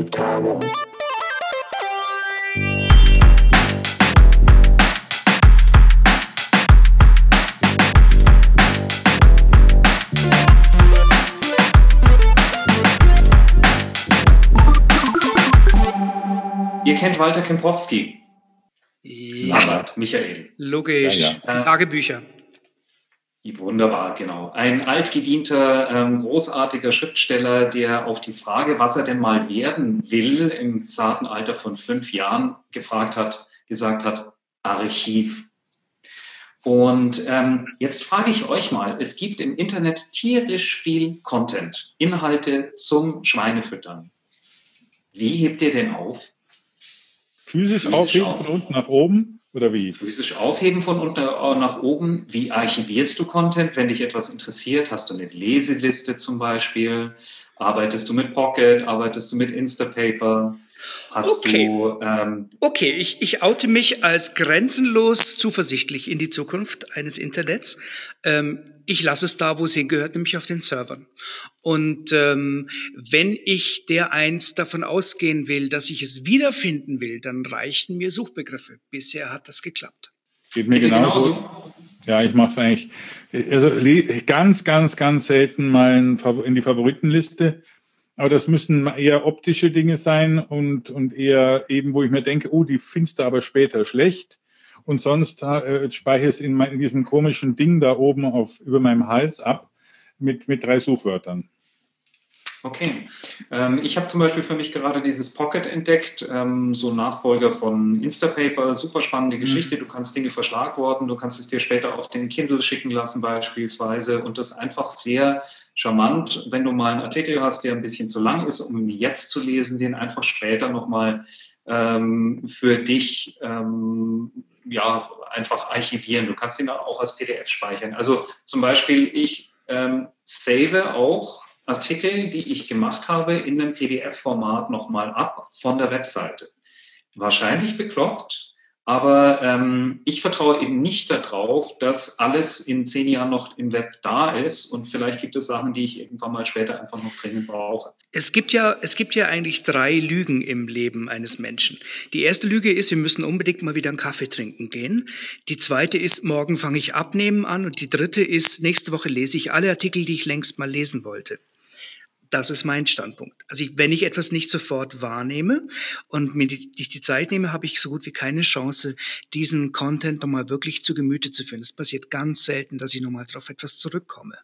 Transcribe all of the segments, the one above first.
Architektagung. Ihr kennt Walter Kempowski. Ja, Michael. logisch. Ja, Die Tagebücher. Wunderbar, genau. Ein altgedienter, ähm, großartiger Schriftsteller, der auf die Frage, was er denn mal werden will, im zarten Alter von fünf Jahren gefragt hat, gesagt hat, Archiv. Und ähm, jetzt frage ich euch mal, es gibt im Internet tierisch viel Content, Inhalte zum Schweinefüttern. Wie hebt ihr den auf? Physisch, Physisch aufheben auf. von unten nach oben oder wie? Physisch aufheben von unten nach oben. Wie archivierst du Content, wenn dich etwas interessiert? Hast du eine Leseliste zum Beispiel? Arbeitest du mit Pocket? Arbeitest du mit Instapaper? Hast Okay. du ähm, Okay, ich, ich oute mich als grenzenlos zuversichtlich in die Zukunft eines Internets. Ähm, ich lasse es da, wo es hingehört, nämlich auf den Servern. Und ähm, wenn ich dereinst davon ausgehen will, dass ich es wiederfinden will, dann reichen mir Suchbegriffe. Bisher hat das geklappt. Geht mir genauso. Ja, ich mache es eigentlich. Also ganz, ganz, ganz selten mal in die Favoritenliste. Aber das müssen eher optische Dinge sein und, und eher eben, wo ich mir denke, oh, die findest du aber später schlecht. Und sonst äh, speichere ich es in, in diesem komischen Ding da oben auf, über meinem Hals ab mit, mit drei Suchwörtern. Okay. Ähm, ich habe zum Beispiel für mich gerade dieses Pocket entdeckt, ähm, so Nachfolger von Instapaper, super spannende Geschichte. Du kannst Dinge verschlagworten, du kannst es dir später auf den Kindle schicken lassen beispielsweise und das einfach sehr charmant, wenn du mal einen Artikel hast, der ein bisschen zu lang ist, um ihn jetzt zu lesen, den einfach später nochmal ähm, für dich ähm, ja, einfach archivieren. Du kannst ihn auch als PDF speichern. Also zum Beispiel, ich ähm, save auch Artikel, die ich gemacht habe, in einem PDF-Format nochmal ab von der Webseite. Wahrscheinlich bekloppt, aber ähm, ich vertraue eben nicht darauf, dass alles in zehn Jahren noch im Web da ist und vielleicht gibt es Sachen, die ich irgendwann mal später einfach noch dringend brauche. Es gibt ja, es gibt ja eigentlich drei Lügen im Leben eines Menschen. Die erste Lüge ist, wir müssen unbedingt mal wieder einen Kaffee trinken gehen. Die zweite ist, morgen fange ich abnehmen an. Und die dritte ist, nächste Woche lese ich alle Artikel, die ich längst mal lesen wollte. Das ist mein Standpunkt. Also ich, wenn ich etwas nicht sofort wahrnehme und mir die, die, die Zeit nehme, habe ich so gut wie keine Chance, diesen Content nochmal wirklich zu Gemüte zu führen. Es passiert ganz selten, dass ich nochmal darauf etwas zurückkomme.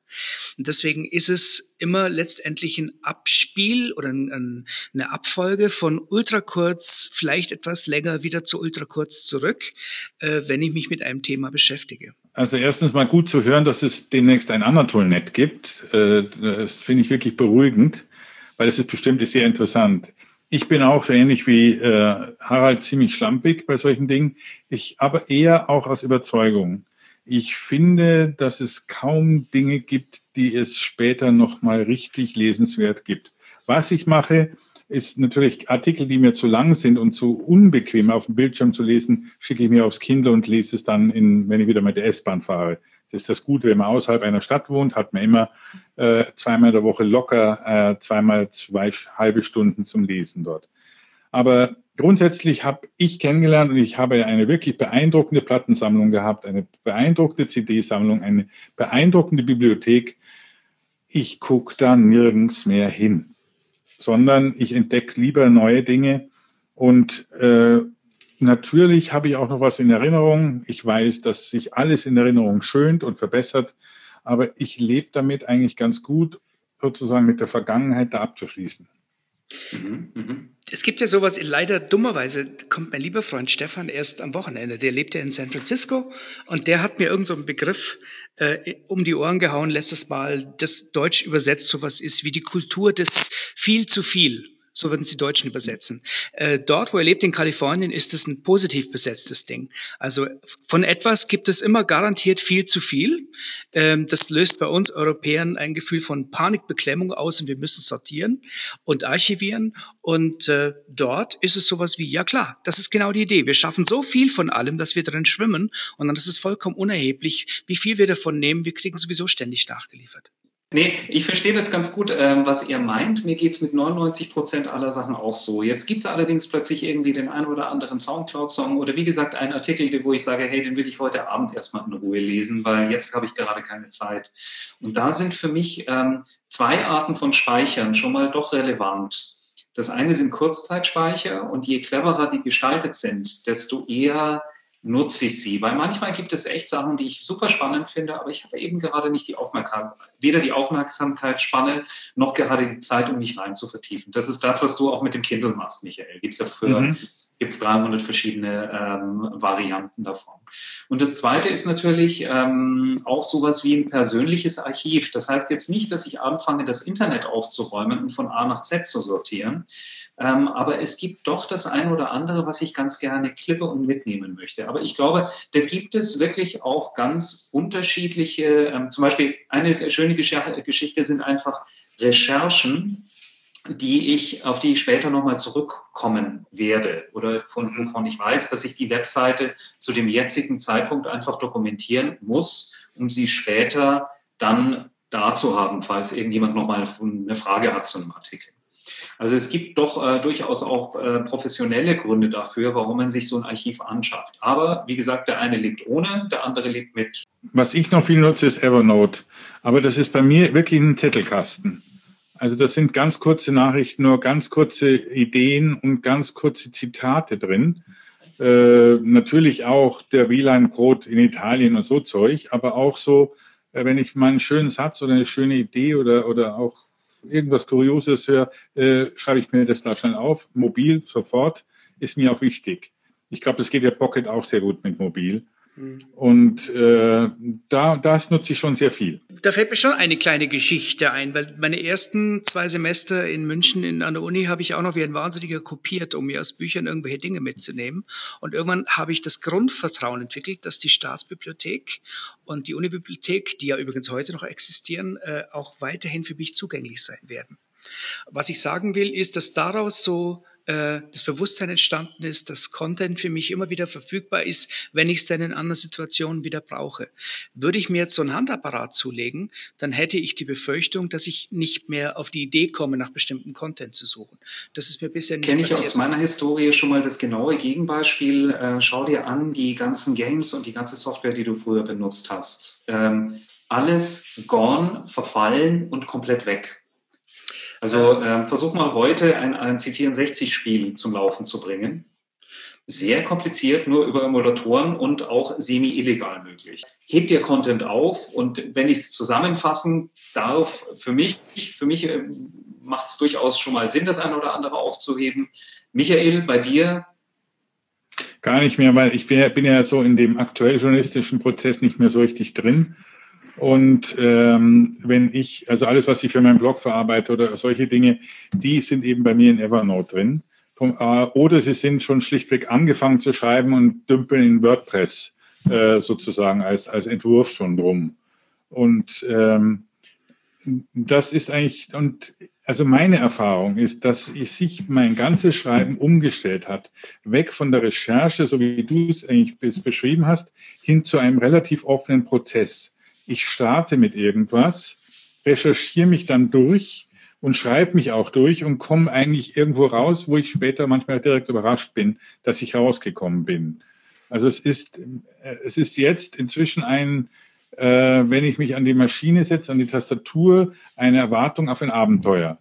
Und deswegen ist es immer letztendlich ein Abspiel oder ein, ein, eine Abfolge von ultrakurz, vielleicht etwas länger wieder zu ultrakurz zurück, äh, wenn ich mich mit einem Thema beschäftige. Also erstens mal gut zu hören, dass es demnächst ein Anatol-Net gibt. Äh, Das finde ich wirklich beruhigend, weil es ist bestimmt sehr interessant. Ich bin auch so ähnlich wie äh, Harald ziemlich schlampig bei solchen Dingen. Ich aber eher auch aus Überzeugung. Ich finde, dass es kaum Dinge gibt, die es später noch mal richtig lesenswert gibt. Was ich mache, ist natürlich Artikel, die mir zu lang sind und zu unbequem auf dem Bildschirm zu lesen, schicke ich mir aufs Kindle und lese es dann, in, wenn ich wieder mit der S-Bahn fahre. Das ist das Gute, wenn man außerhalb einer Stadt wohnt, hat man immer äh, zweimal in der Woche locker äh, zweimal zwei halbe Stunden zum Lesen dort. Aber grundsätzlich habe ich kennengelernt und ich habe eine wirklich beeindruckende Plattensammlung gehabt, eine beeindruckende CD-Sammlung, eine beeindruckende Bibliothek. Ich gucke da nirgends mehr hin sondern ich entdecke lieber neue Dinge. Und äh, natürlich habe ich auch noch was in Erinnerung. Ich weiß, dass sich alles in Erinnerung schönt und verbessert, aber ich lebe damit eigentlich ganz gut, sozusagen mit der Vergangenheit da abzuschließen. Mhm, mhm. Es gibt ja sowas, leider dummerweise kommt mein lieber Freund Stefan erst am Wochenende. Der lebt ja in San Francisco und der hat mir irgendeinen so einen Begriff äh, um die Ohren gehauen, lässt es mal das Deutsch übersetzt, sowas ist wie die Kultur des viel zu viel. So würden es die Deutschen übersetzen. Äh, dort, wo er lebt, in Kalifornien, ist es ein positiv besetztes Ding. Also von etwas gibt es immer garantiert viel zu viel. Ähm, das löst bei uns Europäern ein Gefühl von Panikbeklemmung aus und wir müssen sortieren und archivieren. Und äh, dort ist es sowas wie, ja klar, das ist genau die Idee. Wir schaffen so viel von allem, dass wir drin schwimmen und dann ist es vollkommen unerheblich, wie viel wir davon nehmen. Wir kriegen sowieso ständig nachgeliefert. Nee, ich verstehe das ganz gut, ähm, was ihr meint. Mir geht's mit 99 Prozent aller Sachen auch so. Jetzt gibt's allerdings plötzlich irgendwie den einen oder anderen Soundcloud-Song oder wie gesagt einen Artikel, wo ich sage, hey, den will ich heute Abend erstmal in Ruhe lesen, weil jetzt habe ich gerade keine Zeit. Und da sind für mich ähm, zwei Arten von Speichern schon mal doch relevant. Das eine sind Kurzzeitspeicher und je cleverer die gestaltet sind, desto eher nutze ich sie. Weil manchmal gibt es echt Sachen, die ich super spannend finde, aber ich habe eben gerade nicht die Aufmerksamkeit, weder die Aufmerksamkeitsspanne noch gerade die Zeit, um mich rein zu vertiefen. Das ist das, was du auch mit dem Kindle machst, Michael. Gibt es ja für mhm. Gibt's 300 verschiedene ähm, Varianten davon. Und das Zweite ist natürlich ähm, auch sowas wie ein persönliches Archiv. Das heißt jetzt nicht, dass ich anfange, das Internet aufzuräumen und von A nach Z zu sortieren, ähm, aber es gibt doch das eine oder andere, was ich ganz gerne klippe und mitnehmen möchte. Aber ich glaube, da gibt es wirklich auch ganz unterschiedliche, ähm, zum Beispiel eine schöne Geschichte sind einfach Recherchen, die ich, auf die ich später nochmal zurückkommen werde oder von, wovon ich weiß, dass ich die Webseite zu dem jetzigen Zeitpunkt einfach dokumentieren muss, um sie später dann da zu haben, falls irgendjemand nochmal eine Frage hat zu einem Artikel. Also es gibt doch äh, durchaus auch äh, professionelle Gründe dafür, warum man sich so ein Archiv anschafft. Aber wie gesagt, der eine lebt ohne, der andere lebt mit. Was ich noch viel nutze, ist Evernote. Aber das ist bei mir wirklich ein Zettelkasten. Also das sind ganz kurze Nachrichten, nur ganz kurze Ideen und ganz kurze Zitate drin. Äh, natürlich auch der Wieland-Brot in Italien und so Zeug, aber auch so, äh, wenn ich mal einen schönen Satz oder eine schöne Idee oder, oder auch irgendwas Kurioses höre, äh, schreibe ich mir das da schnell auf. Mobil sofort ist mir auch wichtig. Ich glaube, das geht ja Pocket auch sehr gut mit Mobil. Und äh, da, das nutze ich schon sehr viel. Da fällt mir schon eine kleine Geschichte ein, weil meine ersten zwei Semester in München in, an der Uni habe ich auch noch wie ein Wahnsinniger kopiert, um mir aus Büchern irgendwelche Dinge mitzunehmen. Und irgendwann habe ich das Grundvertrauen entwickelt, dass die Staatsbibliothek und die Unibibliothek, die ja übrigens heute noch existieren, äh, auch weiterhin für mich zugänglich sein werden. Was ich sagen will, ist, dass daraus so äh, das Bewusstsein entstanden ist, dass Content für mich immer wieder verfügbar ist, wenn ich es dann in anderen Situationen wieder brauche. Würde ich mir jetzt so einen Handapparat zulegen, dann hätte ich die Befürchtung, dass ich nicht mehr auf die Idee komme, nach bestimmten Content zu suchen. Das ist mir bisher nicht Kenne ich aus meiner Historie schon mal das genaue Gegenbeispiel. Äh, schau dir an die ganzen Games und die ganze Software, die du früher benutzt hast. Ähm, alles gone, verfallen und komplett weg. Also äh, versuch mal heute ein, ein C64-Spiel zum Laufen zu bringen. Sehr kompliziert, nur über Emulatoren und auch semi-illegal möglich. Hebt ihr Content auf und wenn ich es zusammenfassen darf, für mich, für mich äh, macht es durchaus schon mal Sinn, das eine oder andere aufzuheben. Michael, bei dir Gar nicht mehr, weil ich bin ja so in dem aktuell journalistischen Prozess nicht mehr so richtig drin. Und ähm, wenn ich, also alles, was ich für meinen Blog verarbeite oder solche Dinge, die sind eben bei mir in Evernote drin. Äh, oder sie sind schon schlichtweg angefangen zu schreiben und dümpeln in WordPress äh, sozusagen als, als Entwurf schon drum. Und ähm, das ist eigentlich, und also meine Erfahrung ist, dass sich mein ganzes Schreiben umgestellt hat, weg von der Recherche, so wie du es eigentlich beschrieben hast, hin zu einem relativ offenen Prozess ich starte mit irgendwas, recherchiere mich dann durch und schreibe mich auch durch und komme eigentlich irgendwo raus, wo ich später manchmal direkt überrascht bin, dass ich rausgekommen bin. Also es ist, äh, es ist jetzt inzwischen ein, äh, wenn ich mich an die Maschine setze, an die Tastatur, eine Erwartung auf ein Abenteuer.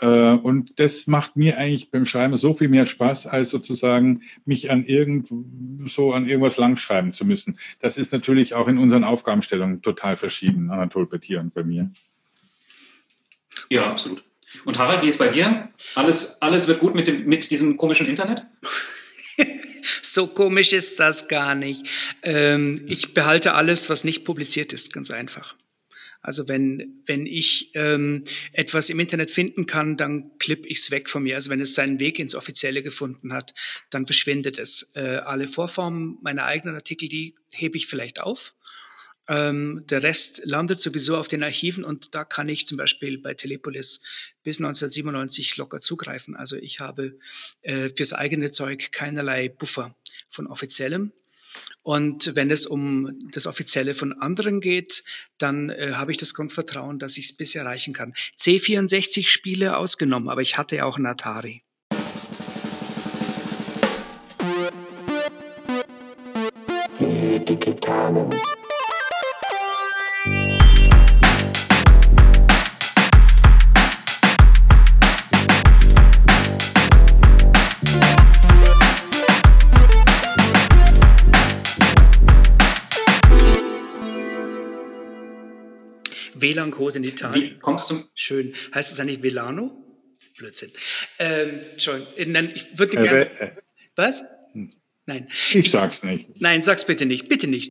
Äh, und das macht mir eigentlich beim Schreiben so viel mehr Spaß, als sozusagen mich an irgend, so an irgendwas langschreiben zu müssen. Das ist natürlich auch in unseren Aufgabenstellungen total verschieden, Anatol, bei dir und bei mir. Ja, absolut. Und Harald, wie ist bei dir? Alles, alles wird gut mit, dem, mit diesem komischen Internet? so komisch ist das gar nicht. Ähm, ich behalte alles, was nicht publiziert ist, ganz einfach. Also wenn, wenn ich ähm, etwas im Internet finden kann, dann klipp ich es weg von mir. Also wenn es seinen Weg ins Offizielle gefunden hat, dann verschwindet es. Äh, alle Vorformen meiner eigenen Artikel, die hebe ich vielleicht auf. Ähm, der Rest landet sowieso auf den Archiven und da kann ich zum Beispiel bei Telepolis bis 1997 locker zugreifen. Also ich habe äh, fürs eigene Zeug keinerlei Buffer von offiziellem. Und wenn es um das Offizielle von anderen geht, dann äh, habe ich das Grundvertrauen, dass ich es bis erreichen kann. C64 Spiele ausgenommen, aber ich hatte ja auch einen Atari. Die digitalen WLAN-Code in Italien. Wie kommst du? Schön. Heißt es eigentlich Velano? Blödsinn. Ähm, Entschuldigung, ich würde gerne. Äh, was? Hm. Nein. Ich sag's nicht. Nein, sag's bitte nicht. Bitte nicht.